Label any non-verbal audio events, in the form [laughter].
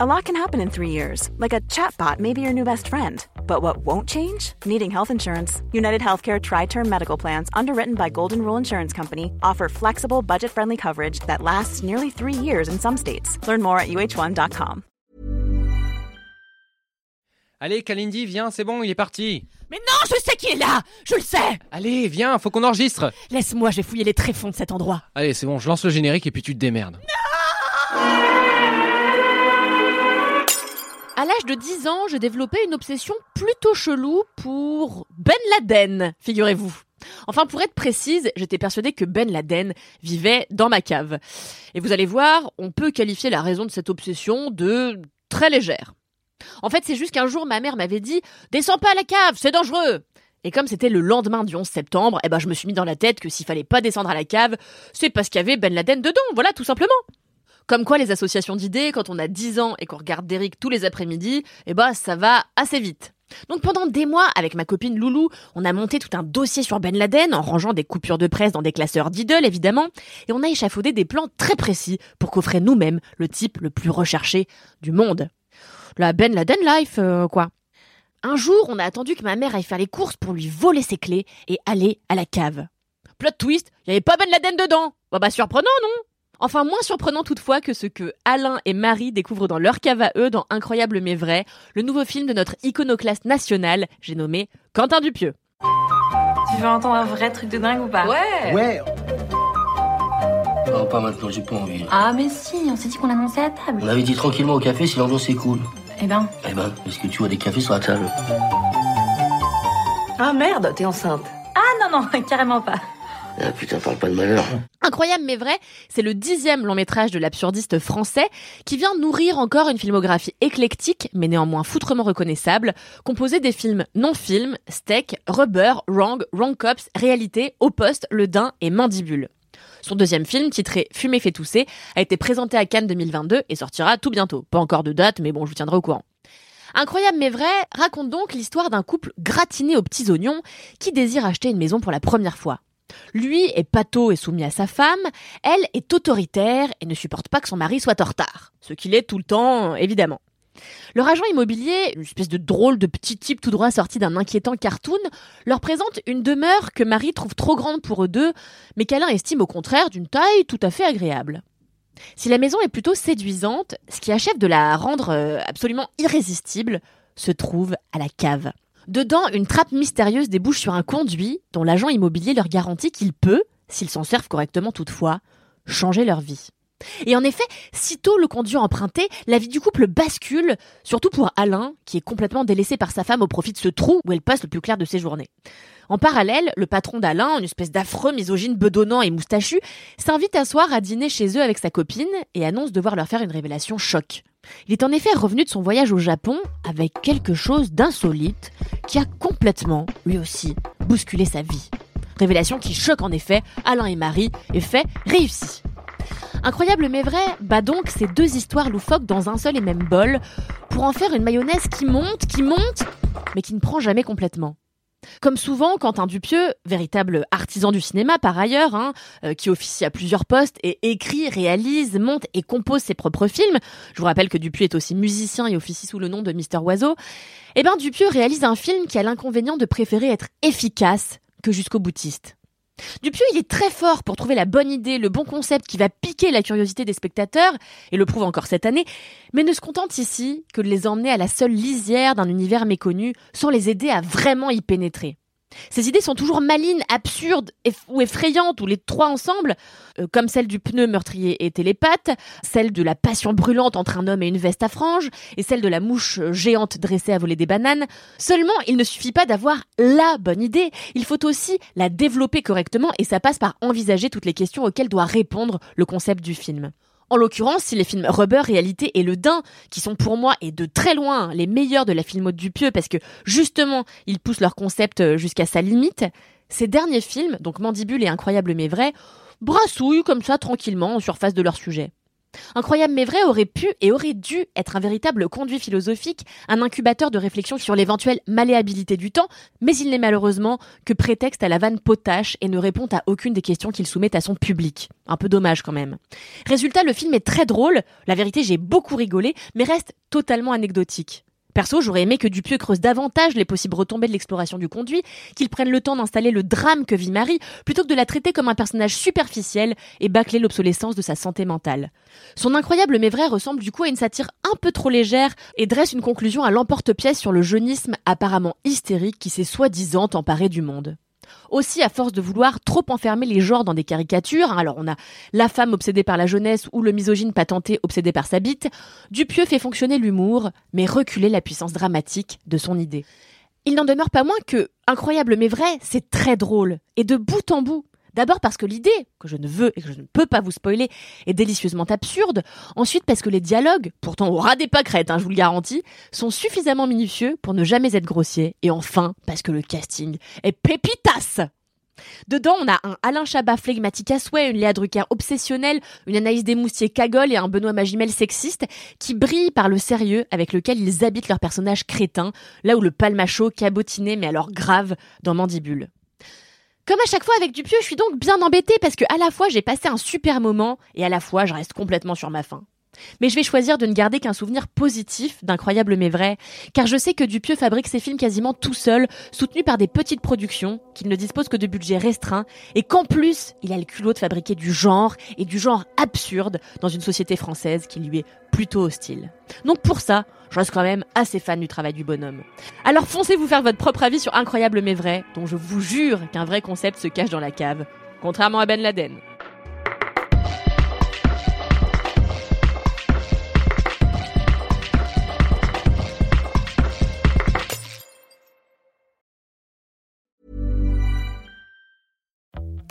A lot can happen in three years, like a chatbot may be your new best friend. But what won't change? Needing health insurance. United Healthcare Tri Term Medical Plans, underwritten by Golden Rule Insurance Company, offer flexible, budget friendly coverage that lasts nearly three years in some states. Learn more at uh1.com. Allez, Kalindi, viens, c'est bon, il est parti. Mais non, je sais qui est là Je le sais Allez, viens, faut qu'on enregistre. Laisse-moi, je vais fouiller les tréfonds de cet endroit. Allez, c'est bon, je lance le générique et puis tu te démerdes. À l'âge de 10 ans, je développais une obsession plutôt chelou pour Ben Laden, figurez-vous. Enfin, pour être précise, j'étais persuadée que Ben Laden vivait dans ma cave. Et vous allez voir, on peut qualifier la raison de cette obsession de très légère. En fait, c'est juste qu'un jour, ma mère m'avait dit « Descends pas à la cave, c'est dangereux !» Et comme c'était le lendemain du 11 septembre, eh ben, je me suis mis dans la tête que s'il fallait pas descendre à la cave, c'est parce qu'il y avait Ben Laden dedans, voilà, tout simplement. Comme quoi, les associations d'idées, quand on a 10 ans et qu'on regarde Derrick tous les après-midi, eh ben, ça va assez vite. Donc pendant des mois, avec ma copine Loulou, on a monté tout un dossier sur Ben Laden en rangeant des coupures de presse dans des classeurs d'idoles évidemment, et on a échafaudé des plans très précis pour qu'offrait nous-mêmes le type le plus recherché du monde. La Ben Laden life, euh, quoi. Un jour, on a attendu que ma mère aille faire les courses pour lui voler ses clés et aller à la cave. Plot twist, il n'y avait pas Ben Laden dedans. Bah bah surprenant, non? Enfin, moins surprenant toutefois que ce que Alain et Marie découvrent dans leur cave à eux dans Incroyable mais vrai, le nouveau film de notre iconoclaste national, j'ai nommé Quentin Dupieux. Tu veux entendre un vrai truc de dingue ou pas? Ouais Ouais Non, pas maintenant, j'ai pas envie. Ah mais si, on s'est dit qu'on annonçait à table. On avait dit tranquillement au café si l'ambiance est cool. Eh ben, Eh ben, est-ce que tu vois des cafés sur la table? Ah merde, t'es enceinte. ah non non, [laughs] carrément pas. Ah putain, parle pas de malheur. Incroyable mais vrai, c'est le dixième long métrage de l'absurdiste français qui vient nourrir encore une filmographie éclectique mais néanmoins foutrement reconnaissable, composée des films non-films, Steak, Rubber, Wrong, Wrong Cops, Réalité, Au Poste, Le Dain et Mandibule. Son deuxième film, titré Fumer fait tousser, a été présenté à Cannes 2022 et sortira tout bientôt. Pas encore de date, mais bon, je vous tiendrai au courant. Incroyable mais vrai raconte donc l'histoire d'un couple gratiné aux petits oignons qui désire acheter une maison pour la première fois. Lui est pâteau et soumis à sa femme, elle est autoritaire et ne supporte pas que son mari soit en retard. Ce qu'il est tout le temps, évidemment. Leur agent immobilier, une espèce de drôle de petit type tout droit sorti d'un inquiétant cartoon, leur présente une demeure que Marie trouve trop grande pour eux deux, mais qu'Alain estime au contraire d'une taille tout à fait agréable. Si la maison est plutôt séduisante, ce qui achève de la rendre euh, absolument irrésistible se trouve à la cave. Dedans, une trappe mystérieuse débouche sur un conduit dont l'agent immobilier leur garantit qu'il peut, s'ils s'en servent correctement toutefois, changer leur vie. Et en effet, sitôt le conduit emprunté, la vie du couple bascule, surtout pour Alain, qui est complètement délaissé par sa femme au profit de ce trou où elle passe le plus clair de ses journées. En parallèle, le patron d'Alain, une espèce d'affreux misogyne bedonnant et moustachu, s'invite un soir à dîner chez eux avec sa copine et annonce devoir leur faire une révélation choc. Il est en effet revenu de son voyage au Japon avec quelque chose d'insolite qui a complètement, lui aussi, bousculé sa vie. Révélation qui choque en effet Alain et Marie et fait réussi. Incroyable mais vrai, bah donc ces deux histoires loufoques dans un seul et même bol pour en faire une mayonnaise qui monte, qui monte, mais qui ne prend jamais complètement. Comme souvent, Quentin Dupieux, véritable artisan du cinéma par ailleurs, hein, euh, qui officie à plusieurs postes et écrit, réalise, monte et compose ses propres films. Je vous rappelle que Dupieux est aussi musicien et officie sous le nom de Mister Oiseau. Eh ben, Dupieux réalise un film qui a l'inconvénient de préférer être efficace que jusqu'au boutiste. Dupieux, il est très fort pour trouver la bonne idée, le bon concept qui va piquer la curiosité des spectateurs, et le prouve encore cette année, mais ne se contente ici que de les emmener à la seule lisière d'un univers méconnu sans les aider à vraiment y pénétrer. Ces idées sont toujours malines, absurdes ou effrayantes, ou les trois ensemble, euh, comme celle du pneu meurtrier et télépathe, celle de la passion brûlante entre un homme et une veste à franges, et celle de la mouche géante dressée à voler des bananes. Seulement, il ne suffit pas d'avoir la bonne idée, il faut aussi la développer correctement, et ça passe par envisager toutes les questions auxquelles doit répondre le concept du film. En l'occurrence, si les films Rubber, Réalité et Le Dain, qui sont pour moi et de très loin les meilleurs de la filmo du Pieux parce que justement ils poussent leur concept jusqu'à sa limite, ces derniers films, donc Mandibule et Incroyable mais vrai, brassouillent comme ça tranquillement en surface de leur sujet. Incroyable mais vrai aurait pu et aurait dû être un véritable conduit philosophique, un incubateur de réflexion sur l'éventuelle malléabilité du temps, mais il n'est malheureusement que prétexte à la vanne potache et ne répond à aucune des questions qu'il soumet à son public. Un peu dommage quand même. Résultat, le film est très drôle, la vérité j'ai beaucoup rigolé, mais reste totalement anecdotique. Perso, j'aurais aimé que Dupieux creuse davantage les possibles retombées de l'exploration du conduit, qu'il prenne le temps d'installer le drame que vit Marie, plutôt que de la traiter comme un personnage superficiel et bâcler l'obsolescence de sa santé mentale. Son incroyable mais vrai ressemble du coup à une satire un peu trop légère et dresse une conclusion à l'emporte-pièce sur le jeunisme apparemment hystérique qui s'est soi-disant emparé du monde. Aussi, à force de vouloir trop enfermer les genres dans des caricatures, hein, alors on a la femme obsédée par la jeunesse ou le misogyne patenté obsédé par sa bite, Dupieux fait fonctionner l'humour, mais reculer la puissance dramatique de son idée. Il n'en demeure pas moins que, incroyable mais vrai, c'est très drôle, et de bout en bout. D'abord parce que l'idée, que je ne veux et que je ne peux pas vous spoiler, est délicieusement absurde. Ensuite parce que les dialogues, pourtant au ras des pâquerettes, hein, je vous le garantis, sont suffisamment minutieux pour ne jamais être grossiers. Et enfin parce que le casting est pépitas Dedans, on a un Alain Chabat flegmatique à souhait, une Léa Drucker obsessionnelle, une Anaïs Desmoustiers cagole et un Benoît Magimel sexiste qui brillent par le sérieux avec lequel ils habitent leurs personnages crétins, là où le palmacho cabotiné mais alors grave dans Mandibule. Comme à chaque fois avec Dupieux, je suis donc bien embêtée parce que à la fois j'ai passé un super moment et à la fois je reste complètement sur ma faim. Mais je vais choisir de ne garder qu'un souvenir positif d'incroyable mais vrai, car je sais que Dupieux fabrique ses films quasiment tout seul, soutenu par des petites productions, qu'il ne dispose que de budgets restreints, et qu'en plus, il a le culot de fabriquer du genre, et du genre absurde, dans une société française qui lui est plutôt hostile. Donc pour ça, je reste quand même assez fan du travail du bonhomme. Alors foncez vous faire votre propre avis sur Incroyable mais vrai, dont je vous jure qu'un vrai concept se cache dans la cave, contrairement à Ben Laden.